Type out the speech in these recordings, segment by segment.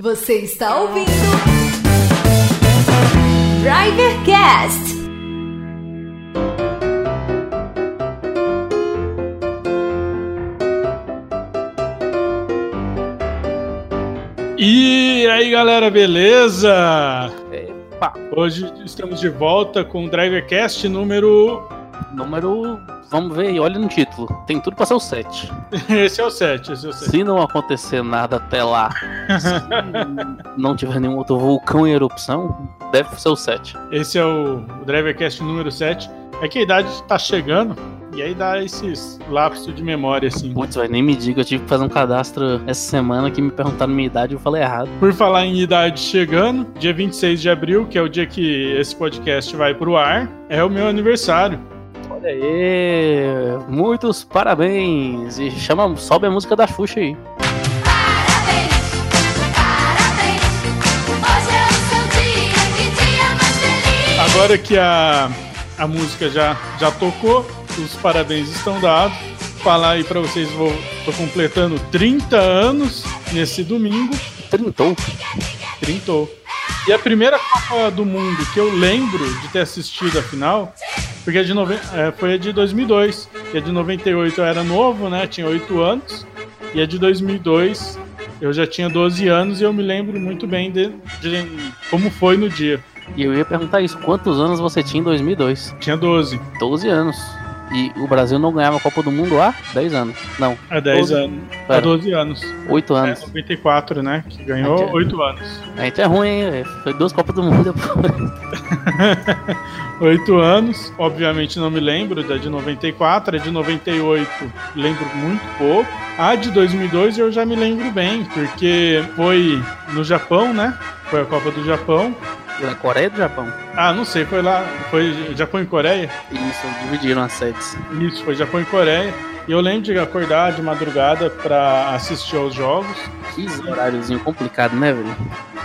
Você está ouvindo Drivercast. E aí galera, beleza? Epa, Hoje estamos de volta com o Drivercast número. número. Vamos ver aí, olha no título. Tem tudo pra ser o 7. Esse é o 7, esse é o 7. Se não acontecer nada até lá, se não tiver nenhum outro vulcão em erupção, deve ser o 7. Esse é o, o Drivercast número 7. É que a idade tá chegando e aí dá esses lapsos de memória, assim. Putz, vai nem me diga, eu tive que fazer um cadastro essa semana que me perguntaram minha idade e eu falei errado. Por falar em idade chegando, dia 26 de abril, que é o dia que esse podcast vai pro ar, é o meu aniversário. Olha aí, muitos parabéns! E chama, sobe a música da Xuxa aí. Parabéns, parabéns. Hoje é o seu dia, que dia mais feliz. Agora que a, a música já, já tocou, os parabéns estão dados. Falar aí pra vocês, vou, tô completando 30 anos nesse domingo. Trintou. Trintou. E a primeira Copa do Mundo que eu lembro de ter assistido a final, porque de nove... é, foi a de 2002. E a de 98 eu era novo, né? Tinha 8 anos. E a de 2002 eu já tinha 12 anos e eu me lembro muito bem de, de como foi no dia. E eu ia perguntar isso, quantos anos você tinha em 2002? Tinha 12. 12 anos. E o Brasil não ganhava a Copa do Mundo há 10 anos. Não, Há 10 12. anos. Há Pera. 12 anos. 8 É, anos. 94, né? Que ganhou é- 8 anos. A gente é ruim, hein? Foi duas Copas do Mundo depois. 8 anos, obviamente não me lembro da de 94, a de 98 lembro muito pouco. A de 2002 eu já me lembro bem, porque foi no Japão, né? Foi a Copa do Japão. Na Coreia e do Japão. Ah, não sei, foi lá, foi Japão e Coreia? Isso, dividiram as sedes. Isso, foi Japão e Coreia. E eu lembro de acordar de madrugada pra assistir aos jogos. Que horáriozinho complicado, né, velho?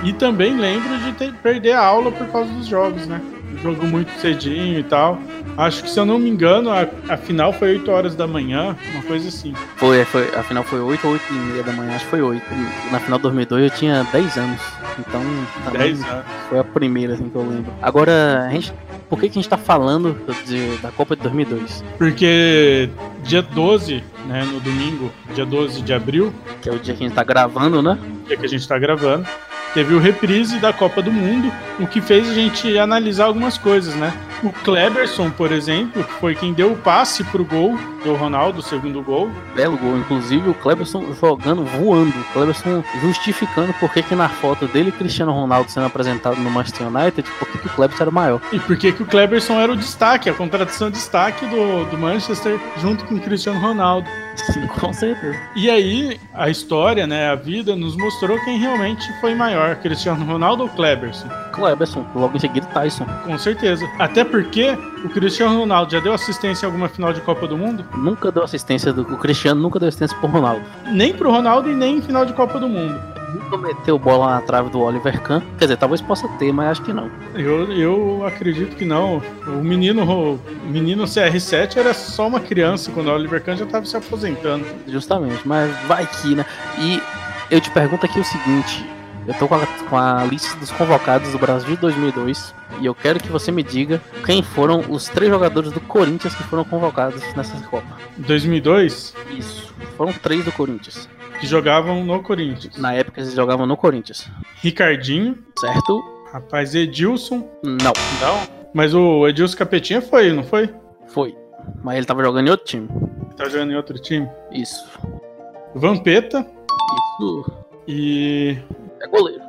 E também lembro de ter, perder a aula por causa dos jogos, né? Jogo muito cedinho e tal. Acho que, se eu não me engano, a, a final foi 8 horas da manhã, uma coisa assim. Foi, foi, a final foi 8 ou 8 e meia da manhã, acho que foi 8. Na final de 2002 eu tinha 10 anos. Então, também 10 anos. foi a primeira, assim, que eu lembro. Agora, a gente, por que, que a gente tá falando de- da Copa de 2002? Porque dia 12, né, no domingo, dia 12 de abril, Que é o dia que a gente tá gravando, né? dia que a gente tá gravando, teve o reprise da Copa do Mundo, o que fez a gente analisar algumas coisas, né? O Kleberson, por exemplo, que foi quem deu o passe pro gol do Ronaldo, o segundo gol. Belo gol, inclusive o Cleberson jogando, voando. O Cleberson justificando por que que na foto dele Cristiano Ronaldo sendo apresentado no Manchester United, por que que o Cleberson era o maior. E por que que o Kleberson era o destaque, a contratação destaque do, do Manchester junto com o Cristiano Ronaldo. Sim, com certeza. E aí, a história, né, a vida, nos mostrou quem realmente foi maior, Cristiano Ronaldo ou Kleberson. Cleberson, logo em seguida Tyson. Com certeza. Até porque o Cristiano Ronaldo já deu assistência em alguma final de Copa do Mundo? Nunca deu assistência do o Cristiano, nunca deu assistência pro Ronaldo. Nem pro Ronaldo e nem em final de Copa do Mundo. Nunca meteu bola na trave do Oliver Kahn. Quer dizer, talvez possa ter, mas acho que não. Eu, eu acredito que não. O menino, o menino CR7 era só uma criança quando o Oliver Kahn já estava se aposentando. Justamente, mas vai que, né? E eu te pergunto aqui o seguinte: eu tô com a, com a lista dos convocados do Brasil de 2002 e eu quero que você me diga quem foram os três jogadores do Corinthians que foram convocados nessa Copa. Em 2002, Isso, foram três do Corinthians. que jogavam no Corinthians. Na época eles jogavam no Corinthians, Ricardinho, certo? rapaz Edilson. Não, Não. Mas o Edilson Capetinha foi, não foi? foi. Mas ele tava jogando em outro time. Tá jogando em outro time. Isso. Vampeta Isso e. é goleiro.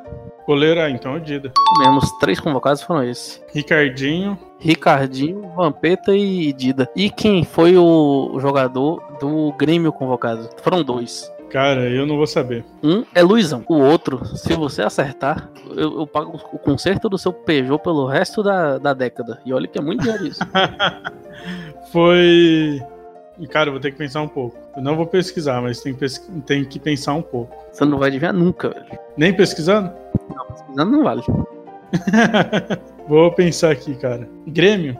Goleiro, ah, então é o Dida. Mesmo os três convocados foram esses. Ricardinho, Ricardinho, Vampeta e Dida. E quem foi o jogador do Grêmio convocado? Foram dois. cara, eu não vou saber. Um é Luizão. O outro, se você acertar, eu, eu pago o conserto do seu Peugeot pelo resto da, da década. E olha que é muito dinheiro isso. Foi. E, Cara, eu vou ter que pensar um pouco. Eu não vou pesquisar, mas tem, que pensar um pouco. Você não vai adivinhar nunca, velho. Nem pesquisando? Não, pesquisando não vale. vou pensar aqui, cara. Grêmio?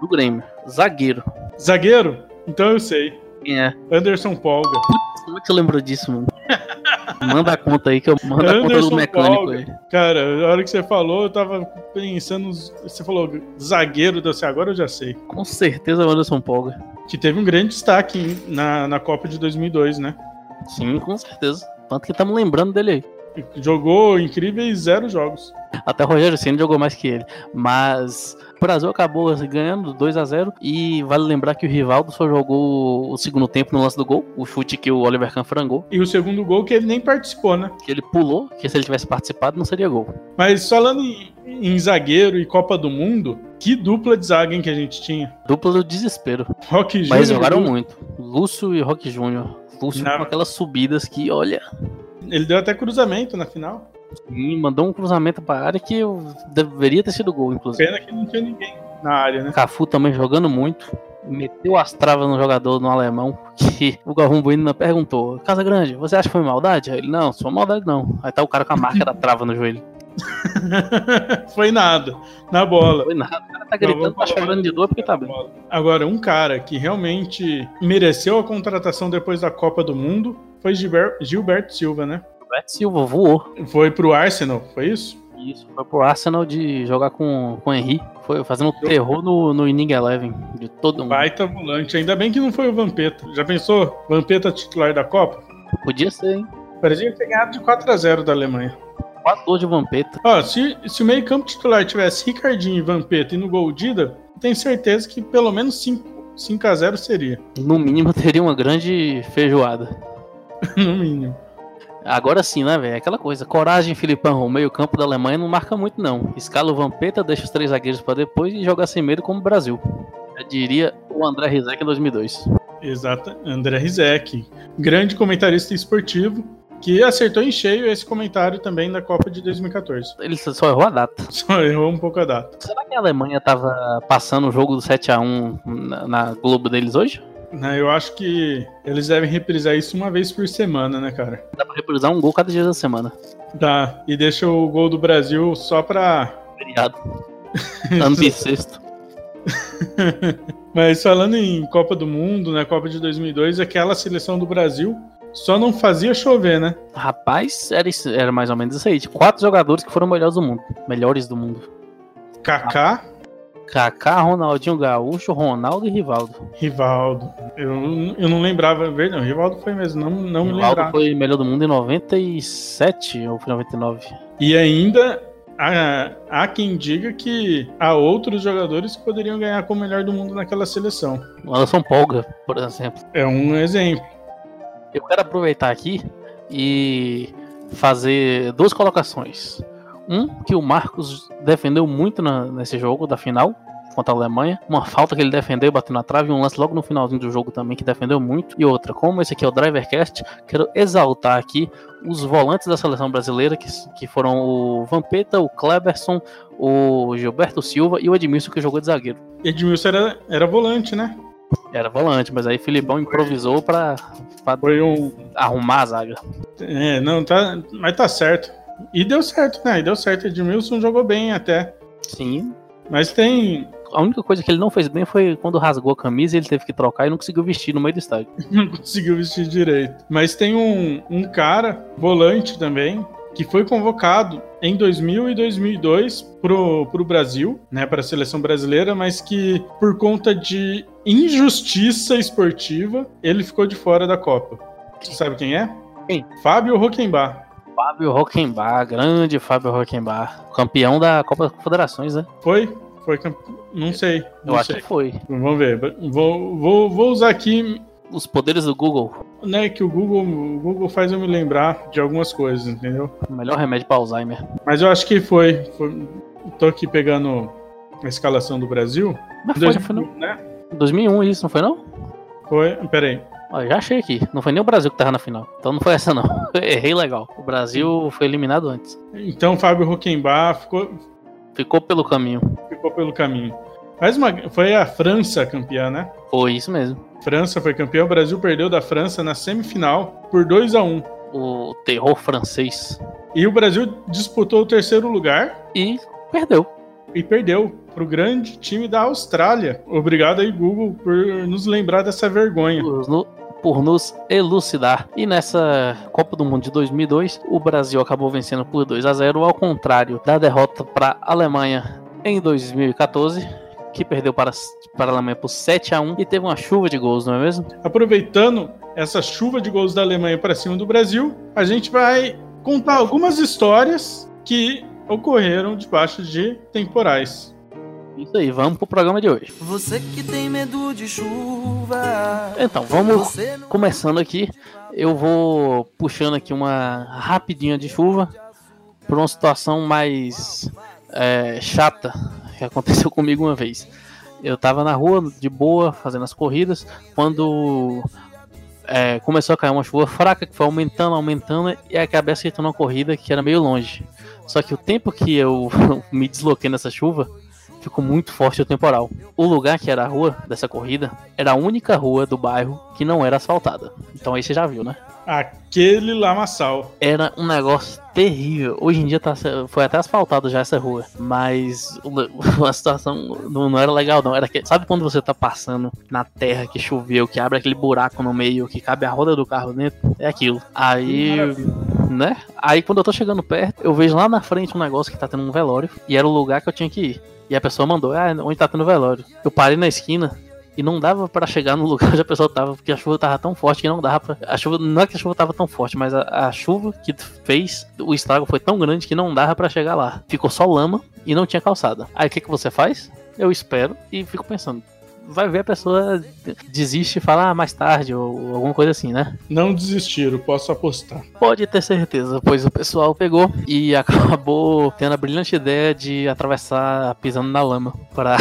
Do Grêmio. Zagueiro. Zagueiro? Então eu sei. Quem é? Anderson Polga. Como é que você lembrou disso, mano? Manda a conta aí que eu mando a conta do Anderson mecânico aí. Cara, a hora que você falou, eu tava pensando. Você falou zagueiro, disse, agora eu já sei. Com certeza o Anderson Polga. Que teve um grande destaque na, na Copa de 2002, né? Sim, com certeza. Tanto que estamos lembrando dele aí. Jogou incríveis zero jogos. Até o Rogério Senna jogou mais que ele. Mas Brasil acabou ganhando 2 a 0 E vale lembrar que o Rivaldo só jogou o segundo tempo no lance do gol. O chute que o Oliver Kahn frangou. E o segundo gol que ele nem participou, né? Que ele pulou, que se ele tivesse participado não seria gol. Mas falando em, em zagueiro e Copa do Mundo, que dupla de zaga que a gente tinha? Dupla do desespero. Rock Mas Júnior. jogaram Lu- muito. Lúcio e Rock Júnior. Lúcio com aquelas subidas que, olha, Ele deu até cruzamento na final. Sim, mandou um cruzamento pra área que deveria ter sido gol, inclusive. Pena que não tinha ninguém na área, né? Cafu também jogando muito. Meteu as travas no jogador no alemão. Que o Galvão Bueno ainda perguntou: Casa Grande, você acha que foi maldade? Aí Ele, não, foi maldade não. Aí tá o cara com a marca da trava no joelho. Foi nada. Na bola. Não foi nada. O cara tá gritando, tá chorando de dor porque tá bem. Agora, um cara que realmente mereceu a contratação depois da Copa do Mundo foi Gilber- Gilberto Silva, né? Roberto Silva voou. Foi pro Arsenal, foi isso? Isso, foi pro Arsenal de jogar com, com o Henry. Foi fazendo terror no, no Inning Eleven de todo mundo. Baita volante. Ainda bem que não foi o Vampeta. Já pensou? Vampeta titular da Copa? Podia ser, hein? Parecia ter ganhado de 4x0 da Alemanha. 4 gols de Vampeta. Ó, se, se o meio campo titular tivesse Ricardinho e Vampeta e no gol Dida, tenho certeza que pelo menos 5, 5x0 seria. No mínimo teria uma grande feijoada. no mínimo. Agora sim, né, velho? Aquela coisa. Coragem, Filipão. O meio-campo da Alemanha não marca muito, não. Escala o Vampeta, deixa os três zagueiros pra depois e joga sem medo como o Brasil. Eu diria o André Rizek em 2002. Exato. André Rizek. Grande comentarista esportivo. Que acertou em cheio esse comentário também da Copa de 2014. Ele só errou a data. Só errou um pouco a data. Será que a Alemanha tava passando o jogo do 7x1 na, na Globo deles hoje? Né, Eu acho que eles devem reprisar isso uma vez por semana, né, cara? Dá pra reprisar um gol cada dia da semana. Dá. E deixa o gol do Brasil só pra. Feriado. Ano bissexto. Mas falando em Copa do Mundo, né? Copa de 2002, aquela seleção do Brasil só não fazia chover, né? Rapaz, era, isso- era mais ou menos isso aí. Quatro jogadores que foram melhores do mundo. Melhores do mundo. Kaká, Kaká, Ronaldinho Gaúcho, Ronaldo e Rivaldo. Rivaldo. Eu, eu não lembrava. Não, Rivaldo foi mesmo, não, não me Rivaldo lembrava. foi melhor do mundo em 97 ou foi 99. E ainda há, há quem diga que há outros jogadores que poderiam ganhar como melhor do mundo naquela seleção. O Anderson Polga, por exemplo. É um exemplo. Eu quero aproveitar aqui e fazer duas colocações. Um, que o Marcos defendeu muito na- nesse jogo da final contra a Alemanha. Uma falta que ele defendeu, bateu na trave. E um lance logo no finalzinho do jogo também que defendeu muito. E outra, como esse aqui é o Drivercast, quero exaltar aqui os volantes da seleção brasileira, que, que foram o Vampeta, o Kleberson, o Gilberto Silva e o Edmilson, que jogou de zagueiro. Edmilson era, era volante, né? Era volante, mas aí Filipão improvisou pra, um. arrumar a zaga. É, não, tá. Mas tá certo. E deu certo, né? E deu certo. Edmilson jogou bem até. Sim, Mas tem. A única coisa que ele não fez bem foi quando rasgou a camisa e ele teve que trocar e não conseguiu vestir no meio do estádio. Não conseguiu vestir direito. Mas tem um, um cara, volante também, que foi convocado em 2000 e 2002 pro, pro Brasil, né, para a seleção brasileira, mas que por conta de injustiça esportiva, ele ficou de fora da Copa. Você sabe quem é? Quem? Fábio Roquembar. Fábio Rockenbach, grande Fábio Rockenbach, campeão da Copa das Confederações, né? Foi? Foi camp... Não sei. Eu Não acho sei. que foi. Vamos ver. Vou, vou, vou usar aqui, Os poderes do Google, né, que o Google, o Google faz eu me lembrar de algumas coisas, entendeu? o melhor remédio para Alzheimer. Mas eu acho que foi. foi tô aqui pegando a escalação do Brasil. Mas foi, não foi não? 2000, né? 2001 isso, não foi não? Foi. Peraí. Ó, já achei aqui. Não foi nem o Brasil que tava na final. Então não foi essa não. Errei legal. O Brasil foi eliminado antes. Então Fábio Roquembar ficou, Ficou pelo caminho. ficou pelo caminho. Mas uma, foi a França campeã, né? Foi isso mesmo. França foi campeã, o Brasil perdeu da França na semifinal por 2 a 1 O terror francês. E o Brasil disputou o terceiro lugar E perdeu. e perdeu. pro grande time da Austrália. Obrigado aí, Google, por nos lembrar dessa vergonha. Por, no- por nos elucidar. E nessa Copa do Mundo de 2002, o Brasil acabou vencendo por 2 a 0 ao contrário da derrota para a Alemanha em 2014, que perdeu para, para a Alemanha por 7 a 1 e teve uma chuva de gols, não é mesmo? Aproveitando essa chuva de gols da Alemanha para cima do Brasil, a gente vai contar algumas histórias que ocorreram debaixo de temporais. Isso aí, vamos pro programa de hoje. Você que tem medo de chuva. Então, vamos começando aqui. Eu vou puxando aqui uma rapidinha de chuva por uma situação mais é, chata que aconteceu comigo uma vez. Eu tava na rua de boa fazendo as corridas quando é, começou a cair uma chuva fraca que foi aumentando, aumentando e acabei acertando uma corrida que era meio longe. Só que o tempo que eu me desloquei nessa chuva ficou muito forte o temporal. O lugar que era a rua dessa corrida era a única rua do bairro que não era asfaltada. Então aí você já viu, né? Aquele lamaçal. Era um negócio terrível. Hoje em dia tá, foi até asfaltado já essa rua. Mas a situação não, não era legal, não. Era que, sabe quando você tá passando na terra que choveu, que abre aquele buraco no meio, que cabe a roda do carro dentro? É aquilo. Aí. Né? Aí quando eu tô chegando perto, eu vejo lá na frente um negócio que tá tendo um velório. E era o lugar que eu tinha que ir. E a pessoa mandou, ah, onde tá tendo velório? Eu parei na esquina e não dava pra chegar no lugar onde a pessoa tava, porque a chuva tava tão forte que não dava pra. A chuva, não é que a chuva tava tão forte, mas a, a chuva que fez o estrago foi tão grande que não dava pra chegar lá. Ficou só lama e não tinha calçada. Aí o que, que você faz? Eu espero e fico pensando. Vai ver a pessoa desiste e fala ah, mais tarde ou alguma coisa assim, né? Não desistiram, posso apostar. Pode ter certeza, pois o pessoal pegou e acabou tendo a brilhante ideia de atravessar pisando na lama. Para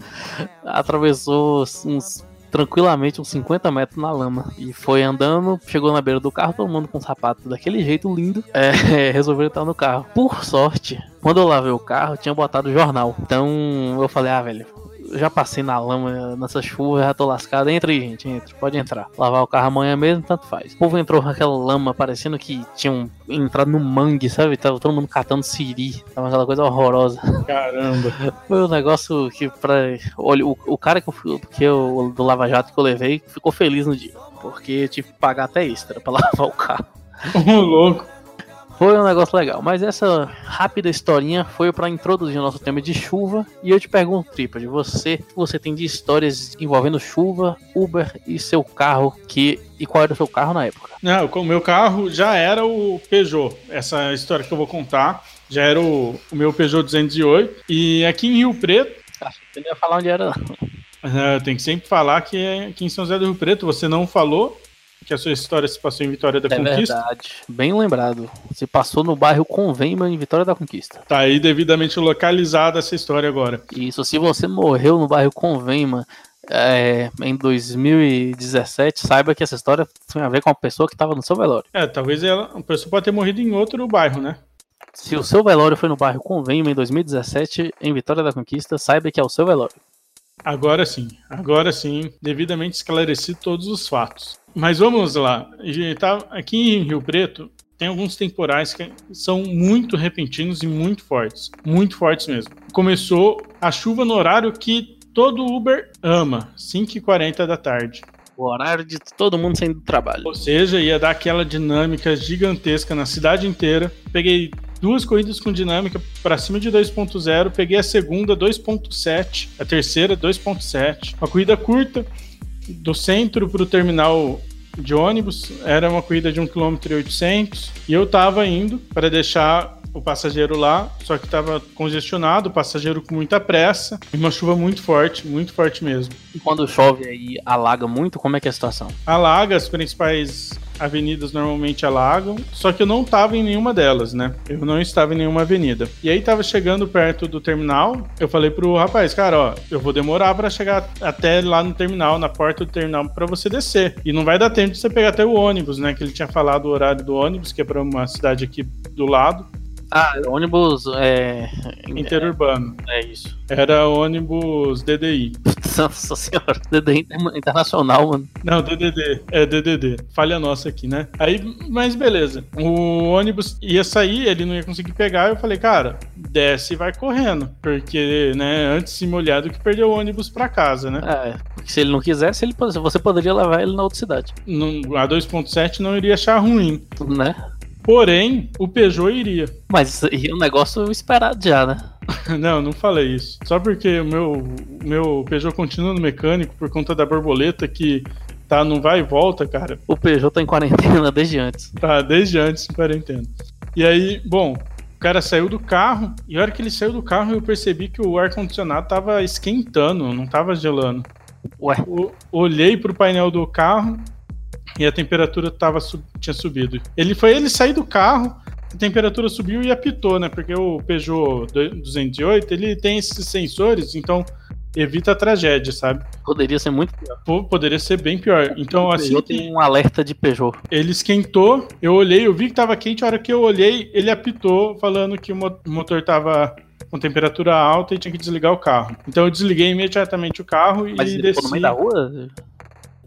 atravessou uns tranquilamente uns 50 metros na lama e foi andando, chegou na beira do carro, todo mundo com sapato daquele jeito lindo, é, resolveu entrar no carro. Por sorte, quando eu lavei o carro, tinha botado jornal. Então eu falei, ah, velho, já passei na lama nessa chuva, já tô lascado. Entra aí, gente, entra, pode entrar. Lavar o carro amanhã mesmo, tanto faz. O povo entrou com aquela lama, parecendo que tinham entrado no mangue, sabe? Tava todo mundo catando siri. Tava aquela coisa horrorosa. Caramba. Foi um negócio que, pra. Olha, o, o cara que eu, fui- que eu, do Lava Jato que eu levei ficou feliz no dia. Porque eu tive que pagar até extra pra lavar o carro. Ô, louco. Foi um negócio legal, mas essa rápida historinha foi para introduzir o nosso tema de chuva. E eu te pergunto, Tripa, de você, você tem de histórias envolvendo chuva, Uber e seu carro, que e qual era o seu carro na época? Não, o meu carro já era o Peugeot. Essa história que eu vou contar já era o, o meu Peugeot 208. E aqui em Rio Preto, Acho que você não ia falar onde era. ah, tem que sempre falar que é aqui em São José do Rio Preto. Você não falou que a sua história se passou em Vitória da É Conquista. verdade. Bem lembrado. Você passou no bairro Convênio em Vitória da Conquista. Tá aí devidamente localizada essa história agora. Isso, se você morreu no bairro Convênia é, em 2017, saiba que essa história tem a ver com a pessoa que estava no seu velório. É, talvez ela, a pessoa pode ter morrido em outro bairro, né? Se o seu velório foi no bairro Convênio em 2017, em Vitória da Conquista, saiba que é o seu velório. Agora sim, agora sim, devidamente esclareci todos os fatos. Mas vamos lá, tá aqui em Rio Preto tem alguns temporais que são muito repentinos e muito fortes, muito fortes mesmo. Começou a chuva no horário que todo Uber ama, 5h40 da tarde. O horário de todo mundo saindo do trabalho. Ou seja, ia dar aquela dinâmica gigantesca na cidade inteira. Peguei duas corridas com dinâmica para cima de 2.0, peguei a segunda 2.7, a terceira 2.7. Uma corrida curta do centro para o terminal de ônibus, era uma corrida de 1 km e 800 e eu tava indo para deixar o passageiro lá, só que estava congestionado, o passageiro com muita pressa, e uma chuva muito forte, muito forte mesmo. E quando chove aí, alaga muito, como é que é a situação? alaga, as principais avenidas normalmente alagam, só que eu não estava em nenhuma delas, né? Eu não estava em nenhuma avenida. E aí tava chegando perto do terminal, eu falei pro rapaz, cara, ó, eu vou demorar para chegar até lá no terminal, na porta do terminal para você descer. E não vai dar tempo de você pegar até o ônibus, né, que ele tinha falado o horário do ônibus, que é para uma cidade aqui do lado, Ah, ônibus é. interurbano. É isso. Era ônibus DDI. Nossa senhora, DD inter- internacional, mano. Não, DDD. É DDD. Falha nossa aqui, né? Aí, mas beleza. O ônibus ia sair, ele não ia conseguir pegar. Eu falei, cara, desce e vai correndo. Porque, né, antes se molhar do que perder o ônibus pra casa, né? É, porque se ele não quisesse, ele, você poderia levar ele na outra cidade, Não- a 2.7 não iria achar ruim. né? Porém, o Peugeot iria. Mas é um negócio esperado já, né? Não, não falei isso. Só porque o meu, meu Peugeot continua no mecânico por conta da borboleta que tá não vai e volta, cara. O Peugeot tá em quarentena desde antes. Tá, desde antes de quarentena. E aí, bom, o cara saiu do carro, e a hora que ele saiu do carro, eu percebi que o ar-condicionado tava esquentando, não tava gelando. Ué, O- olhei pro painel do carro e a temperatura tava, tinha subido. Ele foi ele sair do carro, a temperatura subiu e apitou, né? Porque o Peugeot 208, ele tem esses sensores, então evita a tragédia, sabe? poderia ser muito pior. Pô, poderia ser bem pior. Então, o assim tem um alerta de Peugeot. ele esquentou, eu olhei, eu vi que tava quente, a hora que eu olhei, ele apitou, falando que o mo- o motor tava com temperatura alta e tinha que desligar o carro. Então eu desliguei imediatamente o carro e Mas ele desci. ficou no meio da rua?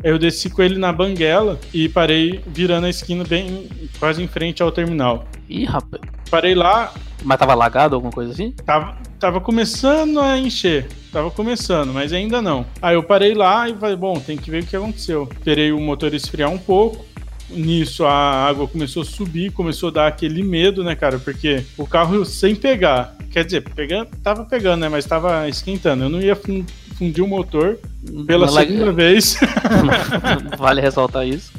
Eu desci com ele na banguela e parei virando a esquina bem quase em frente ao terminal. Ih, rapaz. Parei lá, Mas tava lagado, alguma coisa assim? tava, tava começando a encher. Tava começando, mas ainda não. Aí eu parei lá e falei, bom, tem que ver o que aconteceu. Esperei o motor esfriar um pouco. Nisso a água começou a subir, começou a dar aquele medo, né, cara? Porque o carro sem pegar, quer dizer, pegando, tava pegando, né? Mas tava esquentando. Eu não ia fundir o motor pela segunda vez. vale ressaltar isso.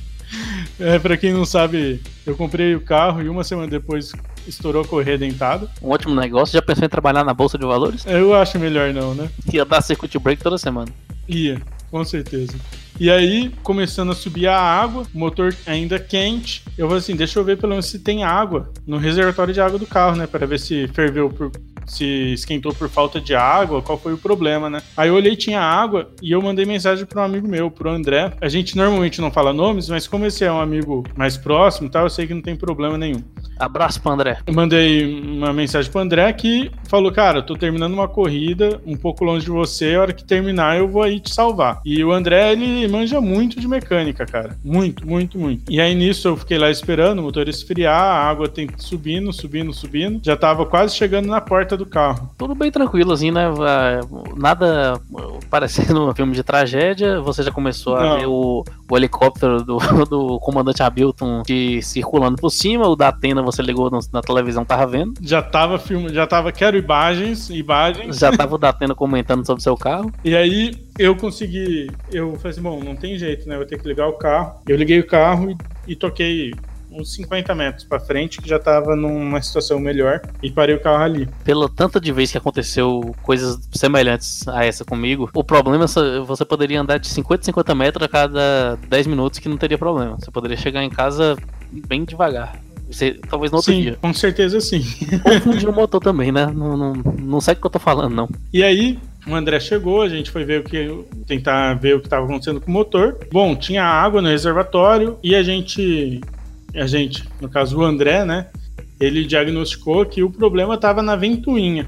É, pra quem não sabe, eu comprei o carro e uma semana depois estourou a correia dentada. Um ótimo negócio. Já pensou em trabalhar na Bolsa de Valores? Eu acho melhor não, né? Ia dar circuit break toda semana. Ia, com certeza. E aí, começando a subir a água, o motor ainda quente. Eu falei assim, deixa eu ver pelo menos se tem água no reservatório de água do carro, né? Para ver se ferveu por. Se esquentou por falta de água, qual foi o problema, né? Aí eu olhei, tinha água e eu mandei mensagem para um amigo meu, pro André. A gente normalmente não fala nomes, mas como esse é um amigo mais próximo, tal, eu sei que não tem problema nenhum. Abraço pro André. Eu mandei uma mensagem pro André que falou: Cara, tô terminando uma corrida um pouco longe de você, a hora que terminar eu vou aí te salvar. E o André, ele manja muito de mecânica, cara. Muito, muito, muito. E aí nisso eu fiquei lá esperando o motor esfriar, a água tem subindo, subindo, subindo. Já tava quase chegando na porta do carro. Tudo bem tranquilo, assim, né? Ah, Nada parecendo um filme de tragédia. Você já começou a Não. ver o, o helicóptero do, do comandante Hamilton de, circulando por cima. O da Atena você ligou no- na televisão, tava vendo. Já tava filme, já tava, quero imagens, imagens. Já tava o da Atena comentando sobre seu carro. E aí eu consegui. Eu falei assim, bom, não tem jeito, né? Eu vou ter que ligar o carro. Eu liguei o carro e, e toquei uns 50 metros pra frente, que já tava numa situação melhor, e parei o carro ali. Pelo tanto de vezes que aconteceu coisas semelhantes a essa comigo, o problema é você poderia andar de 50 em 50 metros a cada 10 minutos que não teria problema. Você poderia chegar em casa bem devagar. Você, talvez no outro sim, dia. com certeza sim. Ou fundir o motor também, né? Não, não, não sei o que eu tô falando, não. E aí, o André chegou, a gente foi ver o que. tentar ver o que estava acontecendo com o motor. Bom, tinha água no reservatório e a gente. A gente, no caso o André, né? Ele diagnosticou que o problema estava na ventoinha.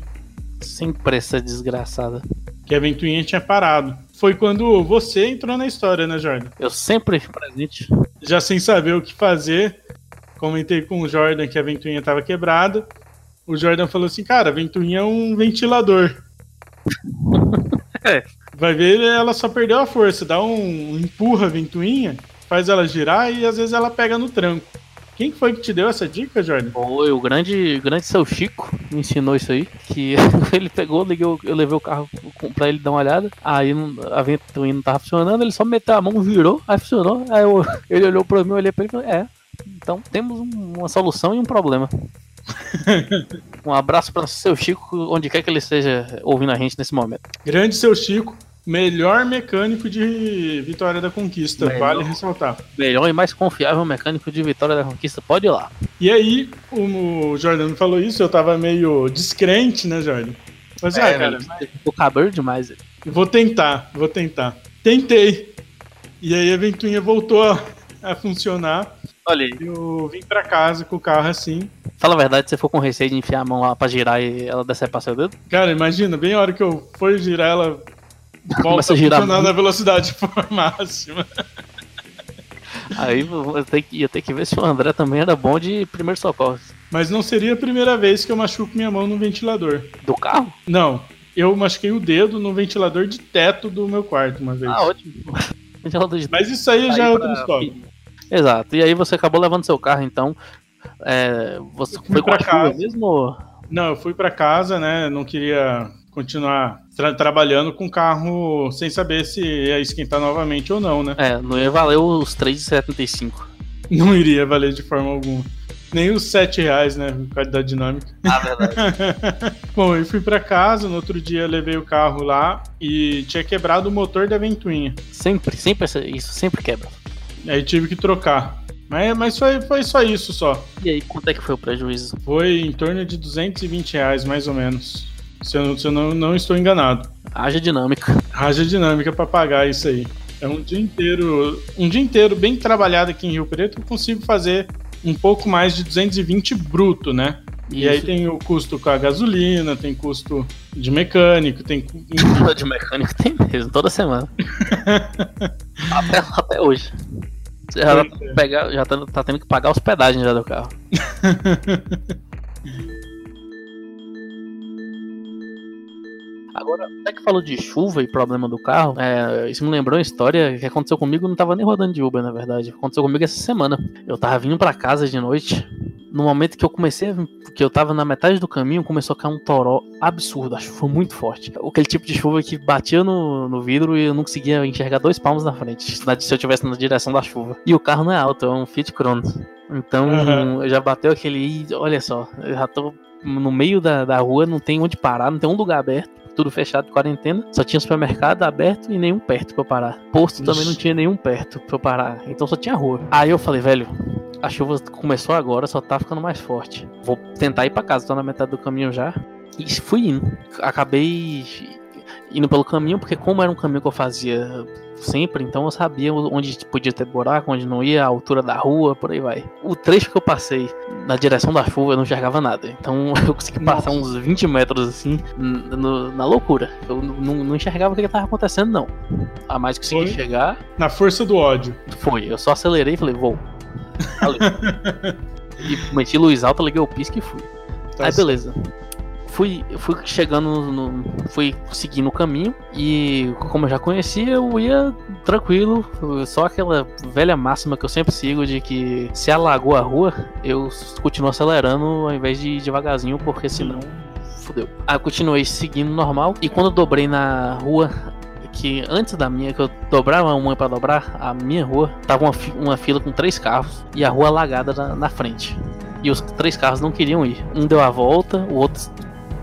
Sempre essa desgraçada. Que a ventoinha tinha parado. Foi quando você entrou na história, né, Jordan? Eu sempre presente. Já sem saber o que fazer, comentei com o Jordan que a ventoinha estava quebrada. O Jordan falou assim: Cara, a ventoinha é um ventilador. É. Vai ver, ela só perdeu a força. Dá um empurra a ventoinha, faz ela girar e às vezes ela pega no tranco. Quem que foi que te deu essa dica, Jordan? Foi o grande, grande seu Chico me ensinou isso aí. Que ele pegou, liguei, eu levei o carro pra ele dar uma olhada. Aí a ventoinha não tava funcionando, ele só meteu a mão, virou, aí funcionou. Aí eu- ele olhou pra mim, eu olhei pra ele e falei, é. Então temos um- uma solução e um problema. um abraço pra seu Chico, onde quer que ele esteja ouvindo a gente nesse momento. Grande seu Chico, melhor mecânico de Vitória da Conquista, Melhor. vale ressaltar. Melhor e mais confiável mecânico de Vitória da Conquista, pode ir lá. E aí, o Jordan falou isso, eu tava meio descrente, né, Jordan? Mas, ah, É, cara, ficou cabelo demais. Vou tentar, vou tentar. Tentei. E aí a ventoinha voltou a, a funcionar. Olha aí. Eu vim pra casa com o carro assim. Fala a verdade, você for com receio de enfiar a mão lá pra girar e ela decepar seu dedo? Cara, imagina, bem a hora que eu for girar ela volta a girar funcionar muito. na velocidade máxima. Aí eu ter que- ia ter que ver se o André também era bom de primeiro socorro. Mas não seria a primeira vez que eu machuco minha mão no ventilador. Do carro? Não, eu machuquei o dedo no ventilador de teto do meu quarto uma vez. Ah, ótimo. Ventilador de Mas isso aí Aí já é pra- outra história. Exato. E aí você acabou levando seu carro, então. É, você foi pra casa. mesmo? Não, eu fui pra casa, né? Não queria continuar tra- trabalhando com o carro sem saber se ia esquentar novamente ou não, né? É, não ia valer os 3,75. Não iria valer de forma alguma. Nem os 7 reais, né? Por causa da dinâmica. Ah, verdade. Bom, eu fui pra casa, no outro dia levei o carro lá e tinha quebrado o motor da ventoinha. sempre, sempre isso, sempre quebra. Aí tive que trocar. Mas, mas foi, foi só isso só. E aí, quanto é que foi o prejuízo? Foi em torno de 220 reais, mais ou menos. Se eu, não- se eu não, não estou enganado. Haja dinâmica. Haja dinâmica pra pagar isso aí. É um dia inteiro, um dia inteiro bem trabalhado aqui em Rio Preto, eu consigo fazer um pouco mais de 220 bruto, né? E aí Isso. tem o custo com a gasolina, tem custo de mecânico, tem de mecânico tem mesmo, toda semana. até, até hoje. Você já, é. pegar, já tá, tá tendo que pagar hospedagem já do carro. Agora, até que falou de chuva e problema do carro, é, isso me lembrou uma história que aconteceu comigo, eu não tava nem rodando de Uber, na verdade. Aconteceu comigo essa semana. Eu tava vindo pra casa de noite, no momento que eu comecei, que eu tava na metade do caminho, começou a cair um toró absurdo, a chuva muito forte. Aquele tipo de chuva que batia no, no vidro e eu não conseguia enxergar dois palmos na frente, se eu tivesse na direção da chuva. E o carro não é alto, é um Fiat Cronos. Então, Aham. já bateu aquele. "Ih, Olha só, eu já tô no meio da, da rua, não tem onde parar, não tem um lugar aberto. Tudo fechado de quarentena, só tinha supermercado aberto e nenhum perto pra eu parar. Posto também não tinha nenhum perto pra eu parar, então só tinha rua. Aí eu falei, velho, a chuva começou agora, só tá ficando mais forte. Vou tentar ir pra casa, tô na metade do caminho já. E fui indo. Acabei indo pelo caminho, porque como era um caminho que eu fazia sempre, então eu sabia onde podia ter buraco, onde não ia, a altura da rua, por aí vai. O trecho que eu passei na direção da chuva eu não enxergava nada. Então eu consegui passar uns 20 metros assim, no- na loucura. Eu não, não enxergava o que estava acontecendo, não. A mais que consegui Foi? chegar na força do ódio. foi. Eu só acelerei e falei, vou. E meti luz alta, liguei o pisca e fui. Tá Aí beleza. Fui, fui chegando no. Fui seguindo o caminho e como eu já conhecia, eu ia tranquilo. Só aquela velha máxima que eu sempre sigo de que se alagou a rua, eu continuo acelerando ao invés de ir devagarzinho, porque senão fudeu. Aí eu continuei seguindo normal e quando eu dobrei na rua que antes da minha, que eu dobrava uma pra dobrar, a minha rua, tava uma, uma fila com três carros e a rua alagada na, na frente. E os três carros não queriam ir. Um deu a volta, o outro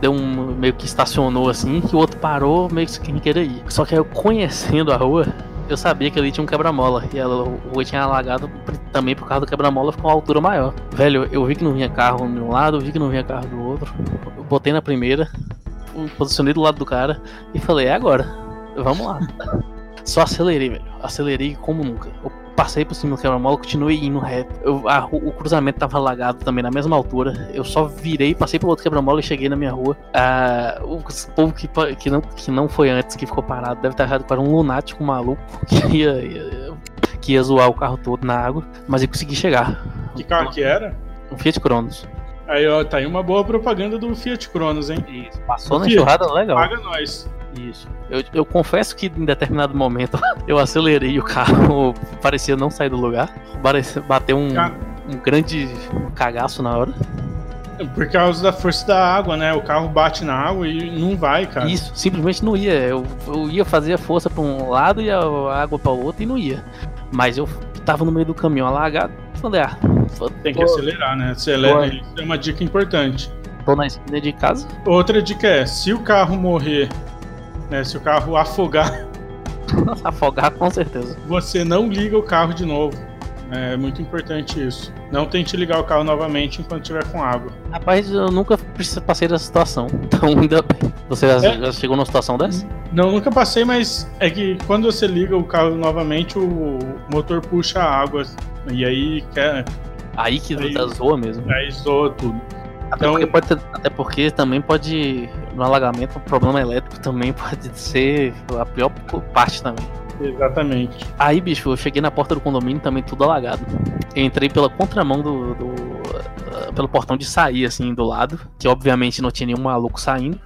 deu um meio que estacionou assim, e o outro parou meio que sem querer ir. Só que aí eu conhecendo a rua, eu sabia que ali tinha um quebra-mola. E ela, a rua tinha alagado também por causa do quebra-mola ficou uma altura maior. Velho, eu vi que não vinha carro de um lado, eu vi que não vinha carro do outro. Eu botei na primeira, posicionei do lado do cara e falei, é agora. Vamos lá. Só acelerei, velho. Acelerei como nunca. Eu passei por cima do quebra-mola, continuei indo reto. Eu- a o cruzamento tava alagado também na mesma altura. Eu só virei, passei pelo outro quebra-mola e cheguei na minha rua. Ah, o povo que, que, não, que não foi antes, que ficou parado, deve estar errado para um lunático maluco que ia, ia- que ia zoar o carro todo na água. Mas eu consegui chegar. Que carro que era? Um Fiat Cronos. Aí, ó, tá aí uma boa propaganda do Fiat Cronos, hein? Isso. Passou na Fiat, enxurrada legal. Paga nós. Isso. Eu, eu confesso que em determinado momento eu acelerei e o carro parecia não sair do lugar. Bateu um, um grande cagaço na hora. Por causa da força da água, né? O carro bate na água e não vai, cara. Isso, simplesmente não ia. Eu, eu ia fazer a força pra um lado e a água pra outro e não ia. Mas eu tava no meio do caminhão alagado. Falei, ah, Tem que tô, acelerar, né? Acelera. Isso é uma dica importante. tô na esquina de casa. Outra dica é: se o carro morrer, né? Se o carro afogar, Afogar com certeza. você não liga o carro de novo. É muito importante isso. Não tente ligar o carro novamente enquanto estiver com água. Rapaz, eu nunca passei dessa situação. Então ainda bem. Você já, É. já chegou numa situação dessa? Não, nunca passei, mas é que quando você liga o carro novamente, o motor puxa a água. E aí, quer, Aí que Aí- zoa mesmo. aí zoa tudo. Até, Então- porque pode até porque também pode no alagamento, o problema elétrico também pode ser a pior parte também. Exatamente. Aí, bicho, eu cheguei na porta do condomínio também tudo alagado. Eu entrei pela contramão do. do, uh, pelo portão de sair, assim, do lado. Que obviamente não tinha nenhum maluco saindo.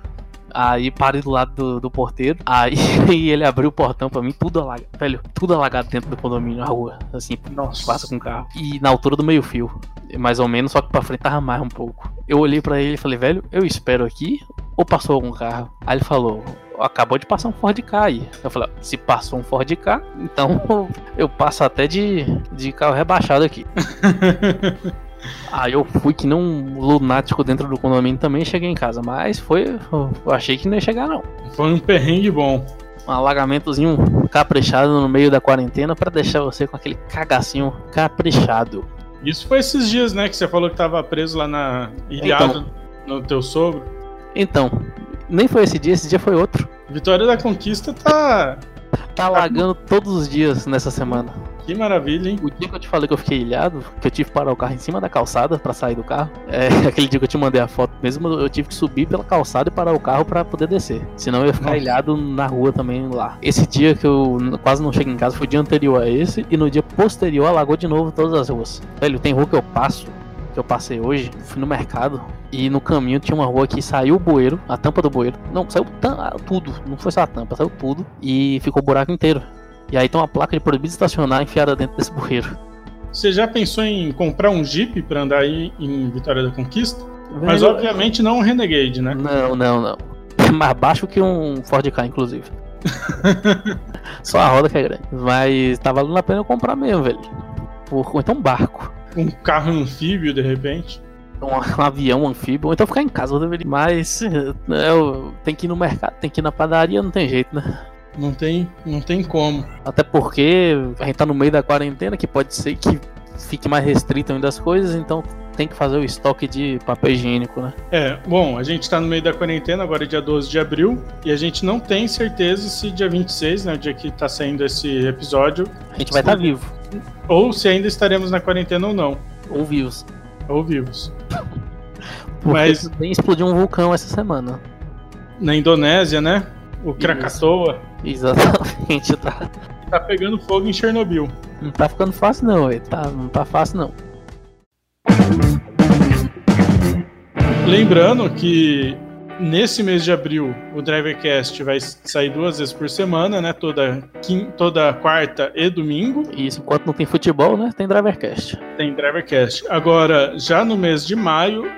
Aí parei do lado do, do porteiro. Aí ele abriu o portão pra mim, tudo alagado. Velho, tudo alagado dentro do condomínio, na rua. Assim, Nossa. passa com o carro. E na altura do meio-fio. Mais ou menos, só que pra frente tava mais um pouco. Eu olhei pra ele e falei, velho, eu espero aqui ou passou algum carro? Aí ele falou, acabou de passar um Ford K aí. Eu falei, se passou um Ford K, então eu passo até de, de carro rebaixado aqui. Aí eu fui que nem um lunático dentro do condomínio também cheguei em casa. Mas foi. Eu achei que não ia chegar, não. Foi um perrengue bom. Um alagamentozinho caprichado no meio da quarentena pra deixar você com aquele cagacinho caprichado. Isso foi esses dias, né? Que você falou que tava preso lá na. ilhado no teu sogro. Então, nem foi esse dia, esse dia foi outro. Vitória da Conquista tá. Tá alagando todos os dias nessa semana. Que maravilha, hein? O dia que eu te falei que eu fiquei ilhado, que eu tive que parar o carro em cima da calçada pra sair do carro, é aquele dia que eu te mandei a foto mesmo, eu tive que subir pela calçada e parar o carro pra poder descer. Senão eu ia ficar Nossa. ilhado na rua também lá. Esse dia que eu quase não cheguei em casa foi o dia anterior a esse, e no dia posterior alagou de novo todas as ruas. Velho, tem rua que eu passo, que eu passei hoje, fui no mercado, e no caminho tinha uma rua que saiu o bueiro, a tampa do bueiro. Não, saiu ah, tudo, não foi só a tampa, saiu tudo, e ficou o buraco inteiro. E aí tem uma placa de proibido estacionar enfiada dentro desse bueiro. Você já pensou em comprar um Jeep pra andar aí em Vitória da Conquista? Mas Velho, obviamente não um Renegade, né? Não, não, não. É mais baixo que um Ford K, inclusive. Só a roda que é grande. Mas tá valendo a pena eu comprar mesmo, velho. Por, ou então um barco. Um carro anfíbio, de repente. Um, um avião, anfíbio. Ou então ficar em casa, eu deveria. Mas é, eu tenho que ir no mercado, tem que ir na padaria, não tem jeito, né? Não tem, não tem como. Até porque a gente tá no meio da quarentena, que pode ser que fique mais restrito ainda as coisas, então tem que fazer o estoque de papel higiênico, né? É, bom, a gente tá no meio da quarentena, agora é dia 12 de abril, e a gente não tem certeza se dia 26, né, o dia que tá saindo esse episódio, A gente vai estar tá vivo. Ou se ainda estaremos na quarentena ou não, Ou vivos. ou vivos. Porque Mas- também explodiu um vulcão essa semana. Na Indonésia, né, o Krakatoa Exatamente, tá. tá pegando fogo em Chernobyl. Não tá ficando fácil não, ué. tá, não tá fácil não. Lembrando que nesse mês de abril o Drivercast vai sair duas vezes por semana, né? Toda, quin- toda quarta e domingo isso enquanto não tem futebol, né? Tem Drivercast. tem Drivercast. Agora, já no mês de maio,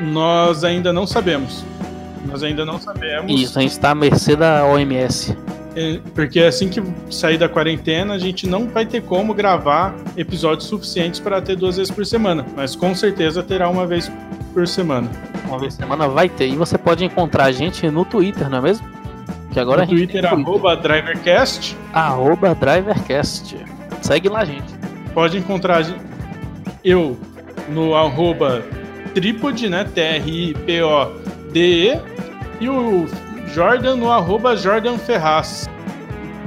nós ainda não sabemos. Nós ainda não sabemos. Isso, a gente tá à mercê da OMS. É, Porque assim que sair da quarentena, a gente não vai ter como gravar episódios suficientes para ter duas vezes por semana. Mas com certeza terá uma vez por semana. Uma vez por semana vai ter. E você pode encontrar a gente no Twitter, não é mesmo? Que agora no a gente Twitter, tem arroba Drivercast. arroba Drivercast. Segue lá, gente. Pode encontrar eu no arroba Tripod, né? T-R-I-P-O-D-E. E o Jordan no arroba Jordan Ferraz.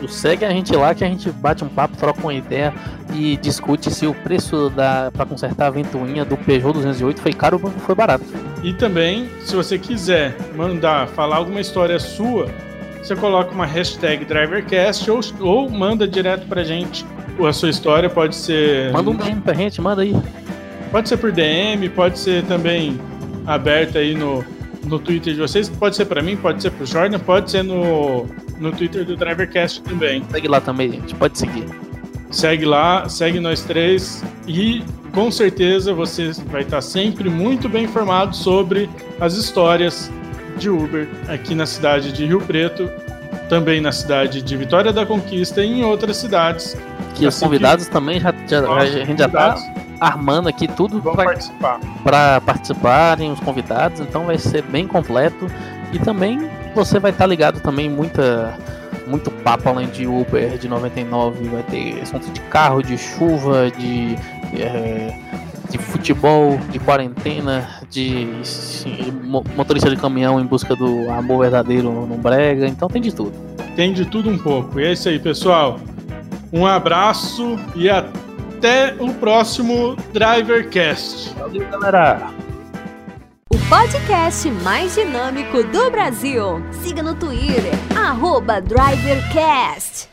Segue a gente lá que a gente bate um papo, troca uma ideia e discute se o preço da para consertar a ventoinha do Peugeot 208 foi caro ou foi barato. E também, se você quiser mandar falar alguma história sua, você coloca uma hashtag DriverCast ou, ou manda direto pra gente a sua história. Pode ser. Manda um DM pra gente, manda aí. Pode ser por DM, pode ser também aberto aí no, no Twitter de vocês. Pode ser pra mim, pode ser pro Jordan, pode ser no, no Twitter do Drivercast também. Segue lá também, gente. Pode seguir. Segue lá, segue nós três e com certeza você vai estar sempre muito bem informado sobre as histórias de Uber aqui na cidade de Rio Preto, também na cidade de Vitória da Conquista e em outras cidades. Que os Assim convidados também já, já- a gente já tá armando aqui tudo pra, participar. pra participarem, os convidados, então vai ser bem completo. E também você vai estar ligado também muita muito papo além de Uber de 99, vai ter assunto de carro, de chuva, de eh, de futebol, de quarentena, de mo- motorista de caminhão em busca do amor verdadeiro no brega, então tem de tudo. Tem de tudo um pouco. E é isso aí, pessoal. Um abraço e até o próximo Drivercast. Valeu, galera! O podcast mais dinâmico do Brasil. Siga no Twitter, arroba DriverCast.